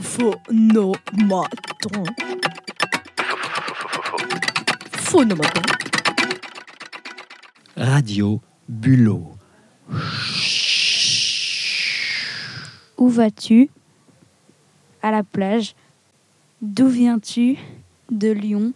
Phonomaton. Phonomaton. Radio Bulot. Où vas-tu? À la plage. D'où viens-tu? De Lyon.